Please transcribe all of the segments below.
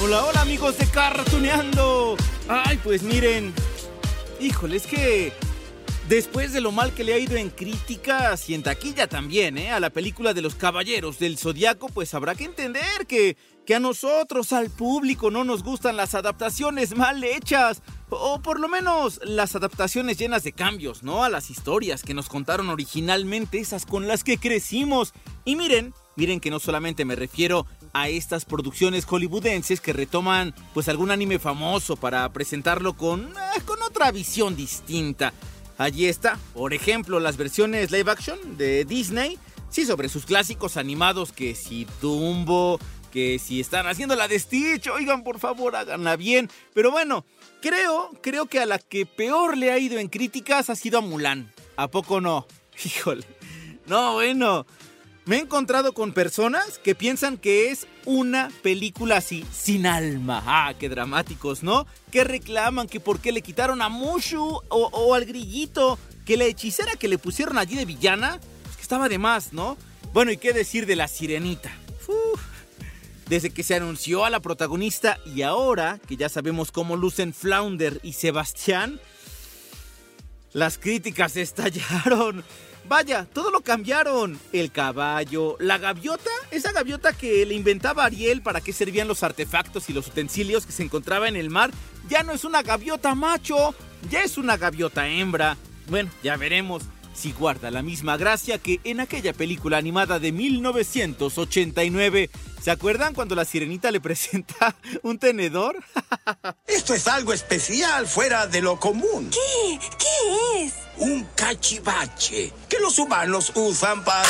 Hola, hola amigos de Cartuneando. Ay, pues miren, híjole, es que después de lo mal que le ha ido en críticas y en taquilla también, ¿eh? A la película de los Caballeros del Zodiaco, pues habrá que entender que, que a nosotros, al público, no nos gustan las adaptaciones mal hechas. O por lo menos las adaptaciones llenas de cambios, ¿no? A las historias que nos contaron originalmente, esas con las que crecimos. Y miren, miren que no solamente me refiero a estas producciones hollywoodenses que retoman pues algún anime famoso para presentarlo con, eh, con otra visión distinta. Allí está, por ejemplo, las versiones live action de Disney, sí, sobre sus clásicos animados que si Dumbo, que si están haciendo la de Stitch, oigan, por favor, háganla bien. Pero bueno, creo, creo que a la que peor le ha ido en críticas ha sido a Mulan. ¿A poco no? Híjole. No, bueno. Me he encontrado con personas que piensan que es una película así, sin alma. Ah, qué dramáticos, ¿no? Que reclaman que por qué le quitaron a Mushu o, al grillito, que la hechicera que le pusieron allí de villana, que estaba de más, ¿no? Bueno, ¿y qué decir de la sirenita? Desde que se anunció a la protagonista y ahora que ya sabemos cómo lucen Flounder y Sebastián, las críticas estallaron. Vaya, todo lo cambiaron. El caballo, la gaviota, esa gaviota que le inventaba Ariel para que servían los artefactos y los utensilios que se encontraba en el mar, ya no es una gaviota macho, ya es una gaviota hembra. Bueno, ya veremos si guarda la misma gracia que en aquella película animada de 1989. ¿Se acuerdan cuando la sirenita le presenta un tenedor? Esto es algo especial, fuera de lo común. ¿Qué? ¿Qué es? Un cachivache que los humanos usan para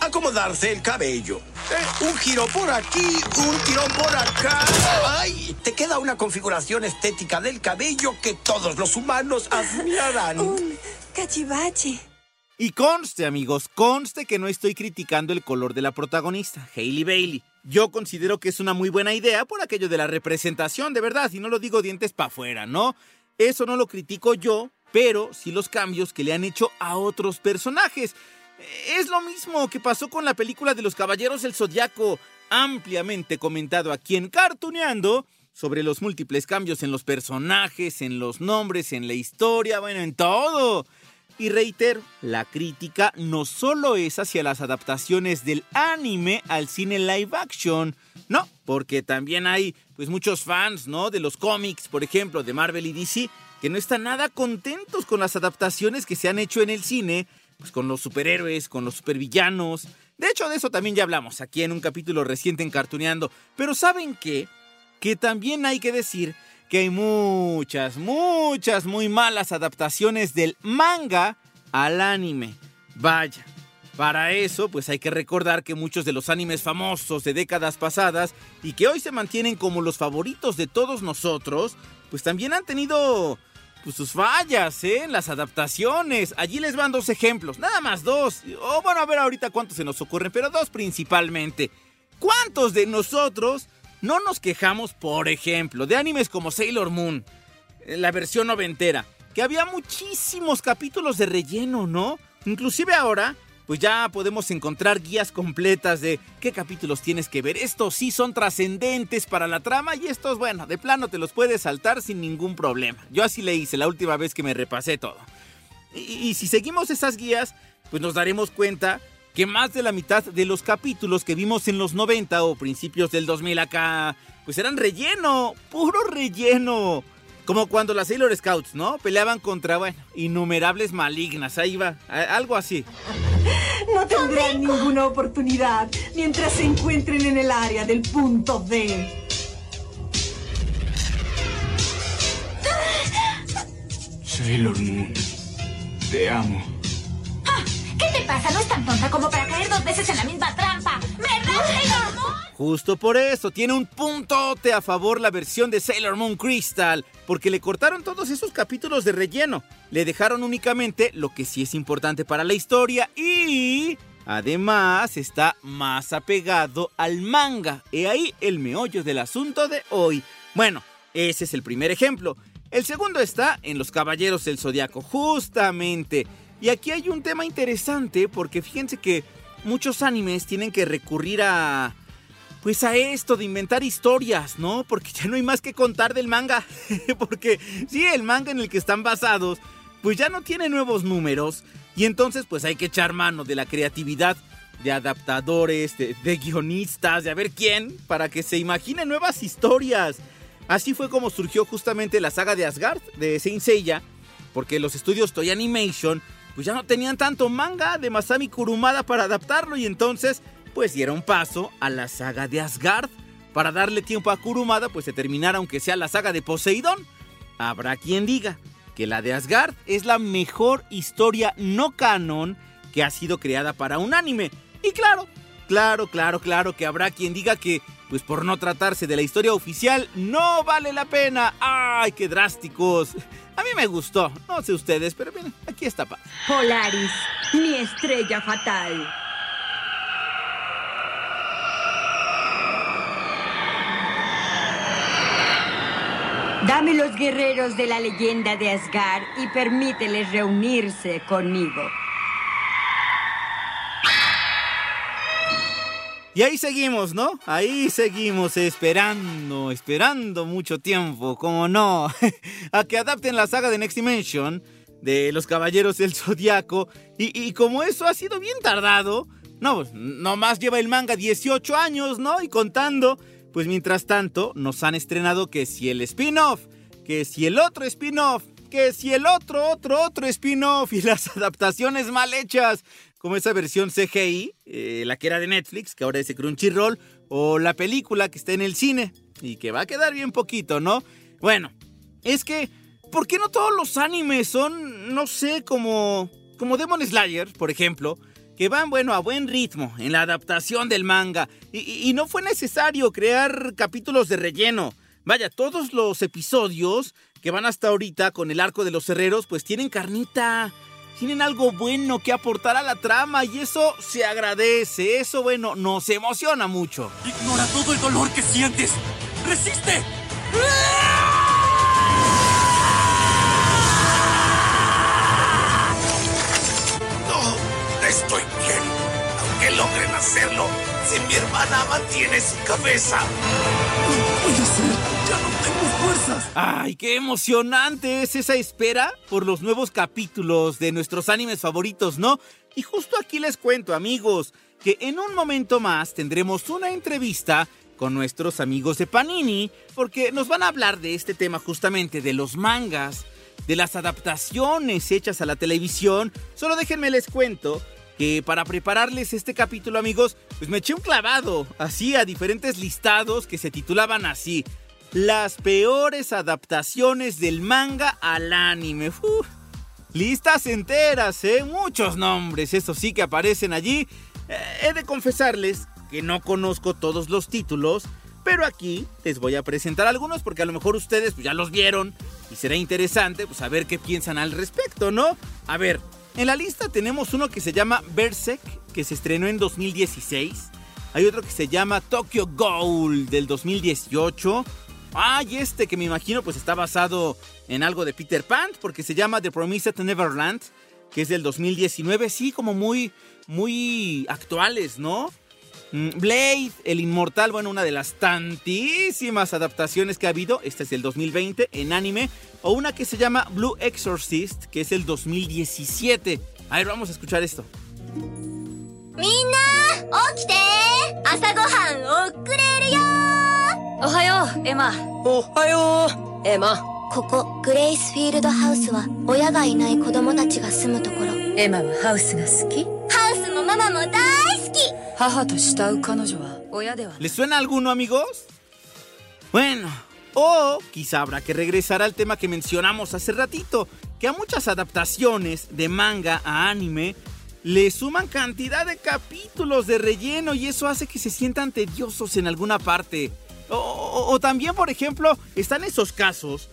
acomodarse el cabello. Eh, un giro por aquí, un tirón por acá. ¡Ay! Te queda una configuración estética del cabello que todos los humanos admirarán. Un cachivache. Y conste, amigos, conste que no estoy criticando el color de la protagonista, Hailey Bailey. Yo considero que es una muy buena idea por aquello de la representación, de verdad, y no lo digo dientes para afuera, ¿no? Eso no lo critico yo, pero sí los cambios que le han hecho a otros personajes. Es lo mismo que pasó con la película de los Caballeros del Zodiaco, ampliamente comentado aquí en Cartuneando, sobre los múltiples cambios en los personajes, en los nombres, en la historia, bueno, en todo. Y reitero, la crítica no solo es hacia las adaptaciones del anime al cine live action, no, porque también hay pues muchos fans, ¿no? De los cómics, por ejemplo, de Marvel y DC, que no están nada contentos con las adaptaciones que se han hecho en el cine, pues con los superhéroes, con los supervillanos. De hecho, de eso también ya hablamos aquí en un capítulo reciente en Cartuneando. Pero ¿saben qué? Que también hay que decir que hay muchas, muchas muy malas adaptaciones del manga al anime. Vaya, para eso pues hay que recordar que muchos de los animes famosos de décadas pasadas y que hoy se mantienen como los favoritos de todos nosotros, pues también han tenido pues, sus fallas, ¿eh? En las adaptaciones. Allí les van dos ejemplos, nada más dos. O bueno, a ver ahorita cuántos se nos ocurren, pero dos principalmente. ¿Cuántos de nosotros no nos quejamos, por ejemplo, de animes como Sailor Moon, eh, la versión noventera, que había muchísimos capítulos de relleno, ¿no? Inclusive ahora, pues ya podemos encontrar guías completas de qué capítulos tienes que ver. Estos sí son trascendentes para la trama y estos, bueno, de plano te los puedes saltar sin ningún problema. Yo así le hice la última vez que me repasé todo. Y, y si seguimos esas guías, pues nos daremos cuenta que más de la mitad de los capítulos que vimos en los 90 o principios del 2000 acá, pues eran relleno, puro relleno. Como cuando las Sailor Scouts, ¿no? Peleaban contra, bueno, innumerables malignas, ahí va, algo así. No tendrán ninguna oportunidad mientras se encuentren en el área del punto D. Sailor Moon. Te amo. No es tan tonta como para caer dos veces en la misma trampa. ¿Verdad, Sailor Moon? Justo por eso, tiene un puntote a favor la versión de Sailor Moon Crystal, porque le cortaron todos esos capítulos de relleno. Le dejaron únicamente lo que sí es importante para la historia y... Además, está más apegado al manga. He ahí el meollo del asunto de hoy. Bueno, ese es el primer ejemplo. El segundo está en Los Caballeros del Zodiaco, justamente. Y aquí hay un tema interesante porque fíjense que muchos animes tienen que recurrir a pues a esto de inventar historias, ¿no? Porque ya no hay más que contar del manga. Porque sí, el manga en el que están basados, pues ya no tiene nuevos números. Y entonces pues hay que echar mano de la creatividad de adaptadores, de, guionistas, de a ver quién, para que se imaginen nuevas historias. Así fue como surgió justamente la saga de Asgard, de Saint Seiya, porque los estudios Toy Animation pues ya no tenían tanto manga de Masami Kurumada para adaptarlo y entonces pues dieron paso a la saga de Asgard. Para darle tiempo a Kurumada, pues se terminara aunque sea la saga de Poseidón. Habrá quien diga que la de Asgard es la mejor historia no canon que ha sido creada para un anime. Y claro, claro, claro, claro que habrá quien diga que, pues por no tratarse de la historia oficial, no vale la pena. ¡Ay, qué drásticos! A mí me gustó, no sé ustedes, pero miren, aquí está pa. Polaris, mi estrella fatal. Dame los guerreros de la leyenda de Asgard y permíteles reunirse conmigo. Y ahí seguimos, ¿no? Ahí seguimos esperando, esperando mucho tiempo, como no, a que adapten la saga de Next Dimension de los Caballeros del Zodiaco. Y, como eso ha sido bien tardado, no, pues, nomás lleva el manga 18 años, ¿no? Y contando, pues mientras tanto nos han estrenado que si el spin-off, que si el otro spin-off, que si el otro, otro, otro spin-off y las adaptaciones mal hechas, como esa versión CGI, eh, la que era de Netflix, que ahora es de Crunchyroll, o la película que está en el cine y que va a quedar bien poquito, ¿no? Bueno, es que, ¿por qué no todos los animes son, no sé, como, como Demon Slayer, por ejemplo? que van, bueno, a buen ritmo en la adaptación del manga. Y, no fue necesario crear capítulos de relleno. Vaya, todos los episodios que van hasta ahorita con el arco de los herreros, pues tienen carnita. Tienen algo bueno que aportar a la trama y eso se agradece. Eso, bueno, nos emociona mucho. Ignora todo el dolor que sientes. ¡Resiste! Estoy bien. Aunque logren hacerlo, si mi hermana mantiene su cabeza. No puede ser. ¡Ay, qué emocionante es esa espera por los nuevos capítulos de nuestros animes favoritos, ¿no? Y justo aquí les cuento, amigos, que en un momento más tendremos una entrevista con nuestros amigos de Panini, porque nos van a hablar de este tema justamente, de los mangas, de las adaptaciones hechas a la televisión. Solo déjenme les cuento que para prepararles este capítulo, amigos, pues me eché un clavado, así a diferentes listados que se titulaban así. Las peores adaptaciones del manga al anime. Listas enteras, ¿eh? Muchos nombres, eso sí que aparecen allí. Eh, he de confesarles que no conozco todos los títulos, pero aquí les voy a presentar algunos porque a lo mejor ustedes pues, ya los vieron y será interesante pues, saber qué piensan al respecto, ¿no? A ver, en la lista tenemos uno que se llama Berserk, que se estrenó en 2016. Hay otro que se llama Tokyo Ghoul del 2018. Ay, este que me imagino pues está basado en algo de Peter Pan, porque se llama The Promised Neverland, que es del 2019, sí, como muy, muy actuales, ¿no? Mm, Blade, El Inmortal, bueno, una de las tantísimas adaptaciones que ha habido, esta es del 2020 en anime, o una que se llama Blue Exorcist, que es el 2017. A ver, vamos a escuchar esto. ¡Mina! ¡Okite! ¡Asagohan! おはようエマおはようエマここグレイスフィールドハウスは親がいない子供たちが住むところエマはハウスが好きハウスもママも大好き母と慕う彼女は親では ¿Les suena alguno, amigos? Bueno, o quizá habrá que regresar al tema que mencionamos hace ratito, que a muchas adaptaciones de manga a anime le suman cantidad de capítulos de relleno y eso hace que se sientan tediosos en alguna parte. O, también, por ejemplo, están esos casos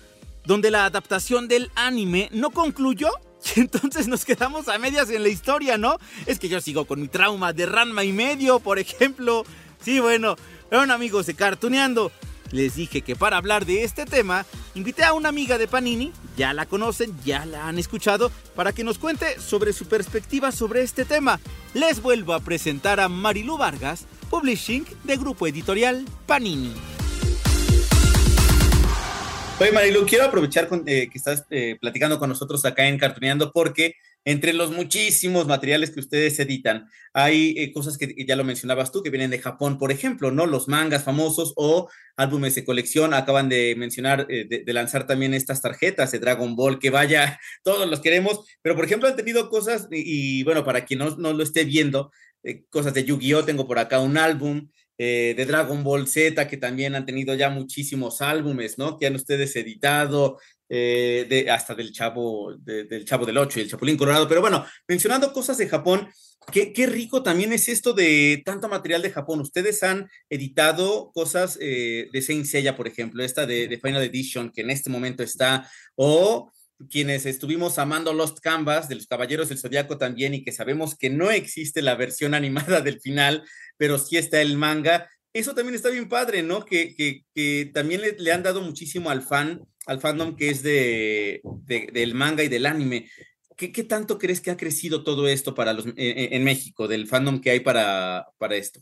donde la adaptación del anime no concluyó y entonces nos quedamos a medias en la historia, ¿no? Es que yo sigo con mi trauma de Ranma y medio, por ejemplo. Sí, bueno, bueno amigos de Cartuneando. Les dije que para hablar de este tema, invité a una amiga de Panini, ya la conocen, ya la han escuchado, para que nos cuente sobre su perspectiva sobre este tema. Les vuelvo a presentar a Marilu Vargas, Publishing de Grupo Editorial Panini. Oye, Marilu, quiero aprovechar eh, que estás eh, platicando con nosotros acá en Cartuneando porque entre los muchísimos materiales que ustedes editan, hay eh, cosas que ya lo mencionabas tú, que vienen de Japón, por ejemplo, ¿no? Los mangas famosos o álbumes de colección. Acaban de mencionar, de, lanzar también estas tarjetas de Dragon Ball, que vaya, todos los queremos, pero por ejemplo han tenido cosas, y, bueno, para quien no, no lo esté viendo, cosas de Yu-Gi-Oh! Tengo por acá un álbum, eh, de Dragon Ball Z, que también han tenido ya muchísimos álbumes, ¿no? Que han ustedes editado, eh, de, hasta del Chavo, del Chavo del Ocho y el Chapulín Colorado. Pero bueno, mencionando cosas de Japón, qué, qué, rico también es esto de tanto material de Japón. Ustedes han editado cosas eh, de Saint Seiya, por ejemplo, esta de, de Final Edition, que en este momento está, o quienes estuvimos amando Lost Canvas de los Caballeros del Zodiaco también y que sabemos que no existe la versión animada del final, pero sí está el manga. Eso también está bien padre, ¿no? Que, que, también le, han dado muchísimo al fan, al fandom que es de, del manga y del anime. ¿Qué, ¿Qué, tanto crees que ha crecido todo esto para los, en, México, del fandom que hay para, para esto?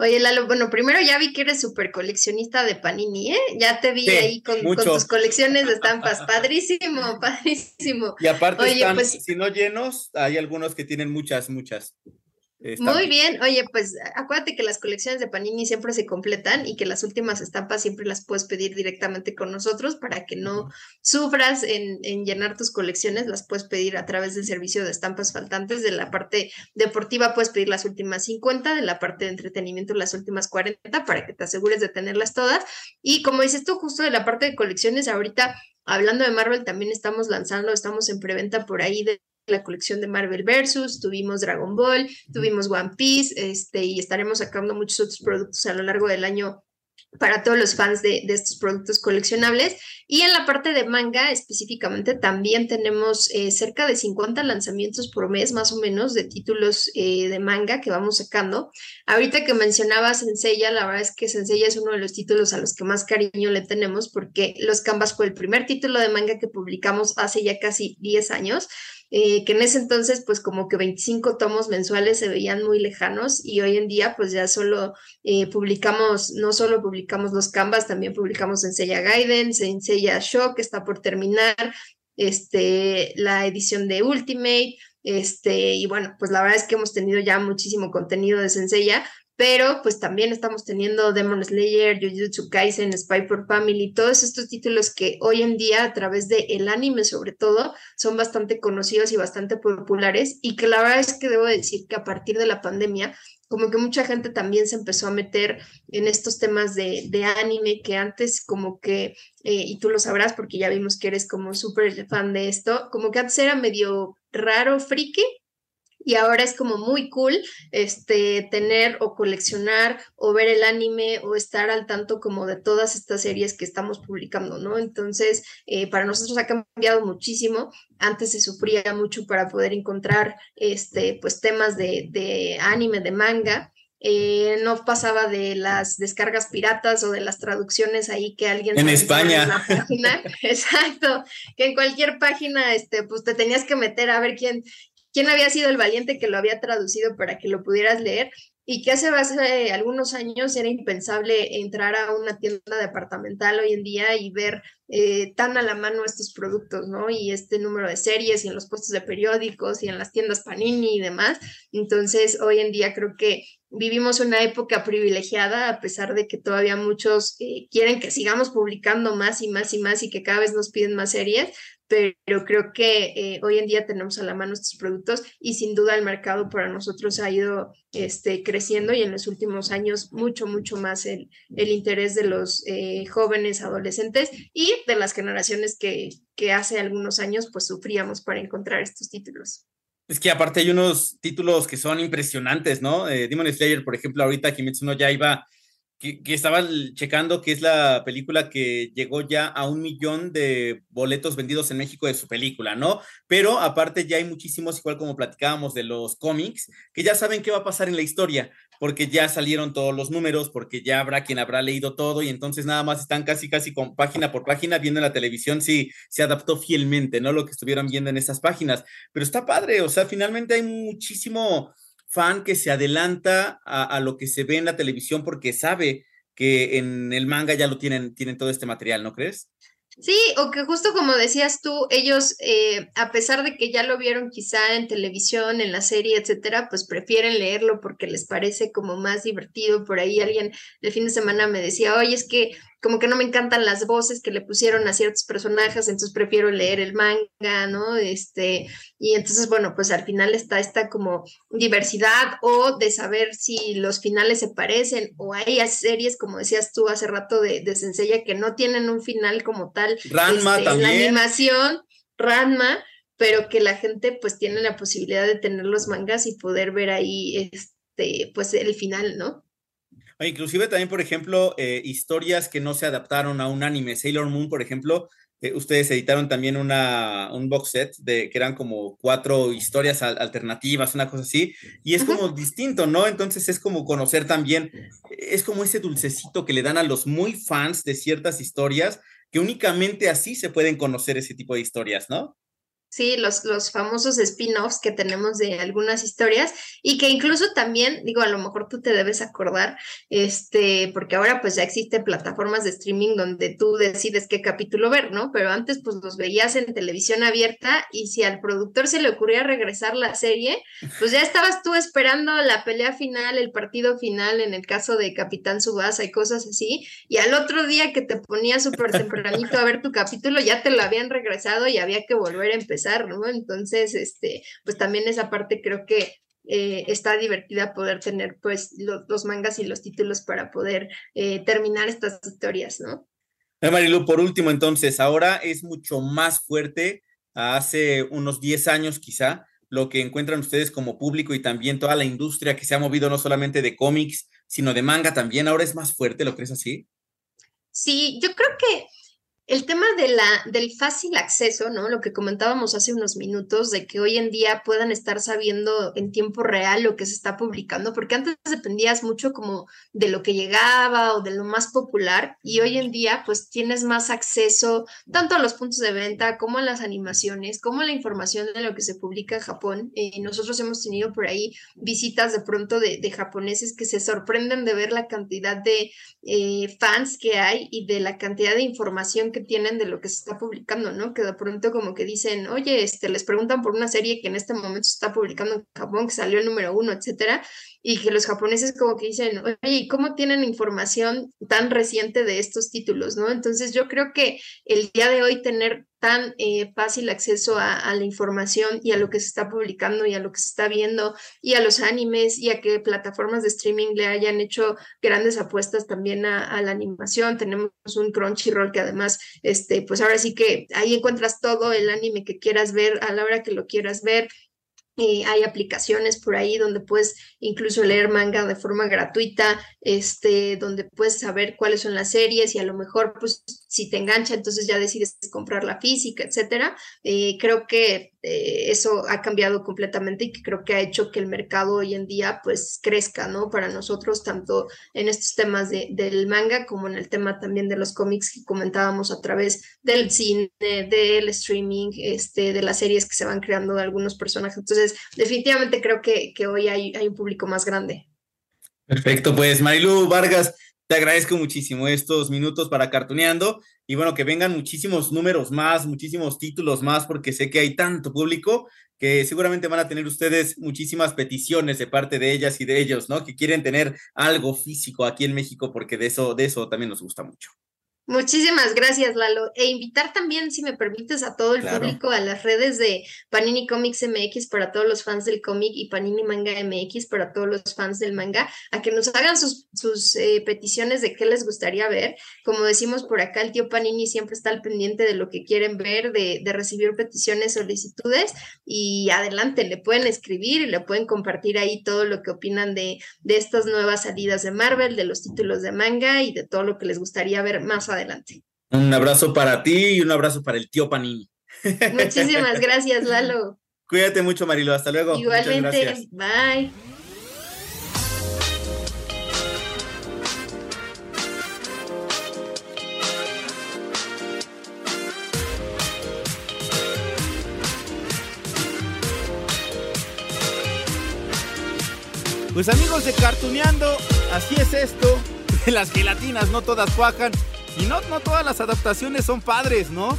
Oye, Lalo, bueno, primero ya vi que eres súper coleccionista de Panini, ¿eh? Ya te vi ahí con, tus colecciones de estampas. Padrísimo, padrísimo. Y aparte, están, pues si no llenos, hay algunos que tienen muchas, muchas. Muy bien, oye, pues acuérdate que las colecciones de Panini siempre se completan y que las últimas estampas siempre las puedes pedir directamente con nosotros para que no sufras en, en, llenar tus colecciones, las puedes pedir a través del servicio de estampas faltantes. De la parte deportiva puedes pedir las últimas 50, de la parte de entretenimiento las últimas 40 para que te asegures de tenerlas todas. Y como dices tú, justo de la parte de colecciones, ahorita hablando de Marvel, también estamos lanzando, estamos en preventa por ahí de la colección de Marvel Versus, tuvimos Dragon Ball, tuvimos One Piece, este, y estaremos sacando muchos otros productos a lo largo del año para todos los fans de, estos productos coleccionables. Y en la parte de manga específicamente también tenemos eh, cerca de 50 lanzamientos por mes más o menos de títulos eh, de manga que vamos sacando. Ahorita que mencionaba Senseiya, la verdad es que Senseiya es uno de los títulos a los que más cariño le tenemos porque Los Canvas fue el primer título de manga que publicamos hace ya casi 10 años. Eh, que en ese entonces pues como que 25 tomos mensuales se veían muy lejanos y hoy en día pues ya solo eh, publicamos, no solo publicamos los Canvas, también publicamos Senseiya Gaiden, Senseiya Shock, que está por terminar, este, la edición de Ultimate, este, y bueno, pues la verdad es que hemos tenido ya muchísimo contenido de Senseiya, pero pues también estamos teniendo Demon Slayer, Jujutsu Kaisen, Spy for Family, todos estos títulos que hoy en día a través del el anime sobre todo son bastante conocidos y bastante populares y que la verdad es que debo decir que a partir de la pandemia como que mucha gente también se empezó a meter en estos temas de, de anime que antes como que, eh, y tú lo sabrás porque ya vimos que eres como súper fan de esto, como que antes era medio raro, friki, y ahora es como muy cool este, tener o coleccionar o ver el anime o estar al tanto como de todas estas series que estamos publicando, ¿no? Entonces, eh, para nosotros ha cambiado muchísimo. Antes se sufría mucho para poder encontrar este, pues, temas de, de anime, de manga. Eh, no pasaba de las descargas piratas o de las traducciones ahí que alguien en España en la página. exacto que en cualquier página este pues te tenías que meter a ver quién quién había sido el valiente que lo había traducido para que lo pudieras leer y que hace, hace algunos años era impensable entrar a una tienda departamental hoy en día y ver eh, tan a la mano estos productos, ¿no? Y este número de series y en los puestos de periódicos y en las tiendas Panini y demás. Entonces, hoy en día creo que vivimos una época privilegiada, a pesar de que todavía muchos eh, quieren que sigamos publicando más y más y más y que cada vez nos piden más series, pero creo que eh, hoy en día tenemos a la mano estos productos y sin duda el mercado para nosotros ha ido este, creciendo y en los últimos años mucho, mucho más el, el interés de los eh, jóvenes, adolescentes y de las generaciones que, que hace algunos años pues sufríamos para encontrar estos títulos. Es que aparte hay unos títulos que son impresionantes, ¿no? Eh, Demon Slayer, por ejemplo, ahorita Kimetsu no ya iba que, estaba checando que es la película que llegó ya a un millón de boletos vendidos en México de su película, ¿no? Pero aparte ya hay muchísimos, igual como platicábamos de los cómics, que ya saben qué va a pasar en la historia, porque ya salieron todos los números, porque ya habrá quien habrá leído todo y entonces nada más están casi, casi con página por página viendo en la televisión si se adaptó fielmente, ¿no? Lo que estuvieron viendo en esas páginas. Pero está padre, o sea, finalmente hay muchísimo fan que se adelanta a, lo que se ve en la televisión porque sabe que en el manga ya lo tienen, tienen todo este material, ¿no crees? Sí, o que justo como decías tú, ellos, eh, a pesar de que ya lo vieron quizá en televisión, en la serie, etcétera, pues prefieren leerlo porque les parece como más divertido. Por ahí alguien el fin de semana me decía, oye, es que como que no me encantan las voces que le pusieron a ciertos personajes, entonces prefiero leer el manga, ¿no? Este, y entonces, bueno, pues al final está esta como diversidad o de saber si los finales se parecen o hay series, como decías tú hace rato de, de que no tienen un final como tal. Ranma también. Este, la animación, Ranma, pero que la gente pues tiene la posibilidad de tener los mangas y poder ver ahí, este, pues el final, ¿no? Inclusive también, por ejemplo, eh, historias que no se adaptaron a un anime. Sailor Moon, por ejemplo, eh, ustedes editaron también una, un box set de que eran como cuatro historias alternativas, una cosa así, y es como distinto, ¿no? Entonces es como conocer también, es como ese dulcecito que le dan a los muy fans de ciertas historias, que únicamente así se pueden conocer ese tipo de historias, ¿no? Sí, los, los famosos spin-offs que tenemos de algunas historias y que incluso también, digo, a lo mejor tú te debes acordar, este, porque ahora pues ya existen plataformas de streaming donde tú decides qué capítulo ver, ¿no? Pero antes pues los veías en televisión abierta y si al productor se le ocurría regresar la serie, pues ya estabas tú esperando la pelea final, el partido final, en el caso de Capitán Subasa y cosas así, y al otro día que te ponías súper tempranito a ver tu capítulo, ya te lo habían regresado y había que volver a empezar ¿no? Entonces, este, pues también esa parte creo que eh, está divertida poder tener pues los mangas y los títulos para poder eh, terminar estas historias, ¿no? Eh, Marilu, por último, entonces, ahora es mucho más fuerte, hace unos 10 años quizá, lo que encuentran ustedes como público y también toda la industria que se ha movido no solamente de cómics, sino de manga también, ahora es más fuerte, ¿lo crees así? Sí, yo creo que el tema de la, del fácil acceso, ¿no? Lo que comentábamos hace unos minutos, de que hoy en día puedan estar sabiendo en tiempo real lo que se está publicando, porque antes dependías mucho como de lo que llegaba o de lo más popular, y hoy en día pues tienes más acceso tanto a los puntos de venta como a las animaciones, como a la información de lo que se publica en Japón. Eh, nosotros hemos tenido por ahí visitas de pronto de, japoneses que se sorprenden de ver la cantidad de eh, fans que hay y de la cantidad de información que tienen de lo que se está publicando, ¿no? Que de pronto como que dicen, oye, este, les preguntan por una serie que en este momento se está publicando en Japón, que salió el número uno, etcétera, y que los japoneses como que dicen, oye, ¿y cómo tienen información tan reciente de estos títulos, no? Entonces yo creo que el día de hoy tener tan eh, fácil acceso a, la información y a lo que se está publicando y a lo que se está viendo y a los animes y a que plataformas de streaming le hayan hecho grandes apuestas también a, la animación. Tenemos un Crunchyroll que además, este, pues ahora sí que ahí encuentras todo el anime que quieras ver a la hora que lo quieras ver hay aplicaciones por ahí donde puedes incluso leer manga de forma gratuita, este, donde puedes saber cuáles son las series y a lo mejor, pues, si te engancha, entonces ya decides comprar la física, etcétera. Eh, creo que eh, eso ha cambiado completamente y que creo que ha hecho que el mercado hoy en día, pues, crezca, ¿no? Para nosotros, tanto en estos temas de, del manga como en el tema también de los cómics que comentábamos a través del cine, del streaming, este, de las series que se van creando de algunos personajes. Entonces, definitivamente creo que, hoy hay, un público más grande. Perfecto, pues Marilu Vargas, te agradezco muchísimo estos minutos para Cartuneando y bueno, que vengan muchísimos números más, muchísimos títulos más, porque sé que hay tanto público que seguramente van a tener ustedes muchísimas peticiones de parte de ellas y de ellos, ¿no? Que quieren tener algo físico aquí en México, porque de eso, de eso también nos gusta mucho. Muchísimas gracias, Lalo. E invitar también, si me permites, a todo el Claro. público a las redes de Panini Comics MX para todos los fans del cómic y Panini Manga MX para todos los fans del manga, a que nos hagan sus, sus eh, peticiones de qué les gustaría ver. Como decimos por acá, el tío Panini siempre está al pendiente de lo que quieren ver, de, de recibir peticiones, solicitudes y adelante, le pueden escribir y le pueden compartir ahí todo lo que opinan de, de estas nuevas salidas de Marvel, de los títulos de manga y de todo lo que les gustaría ver más adelante. Un abrazo para ti y un abrazo para el tío Panini. Muchísimas gracias, Lalo. Cuídate mucho, Marilo. Hasta luego. Muchas Igualmente, gracias. bye. Pues amigos de Cartuneando, así es esto. Las gelatinas no todas cuajan y no, no todas las adaptaciones son padres, ¿no?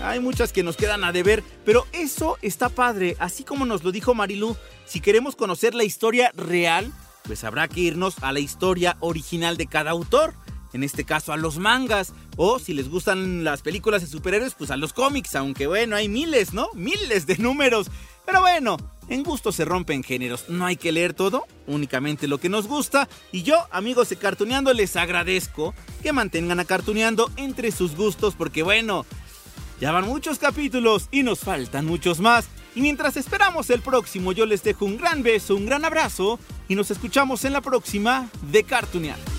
Hay muchas que nos quedan a deber, pero eso está padre, así como nos lo dijo Marilu, si queremos conocer la historia real, pues habrá que irnos a la historia original de cada autor, en este caso a los mangas, o si les gustan las películas de superhéroes, pues a los cómics, aunque bueno, hay miles, ¿no? Miles de números, pero bueno, en gusto se rompen géneros, no hay que leer todo, únicamente lo que nos gusta. Y yo, amigos de Cartuneando, les agradezco que mantengan a Cartuneando entre sus gustos, porque bueno, ya van muchos capítulos y nos faltan muchos más. Y mientras esperamos el próximo, yo les dejo un gran beso, un gran abrazo y nos escuchamos en la próxima de Cartuneando.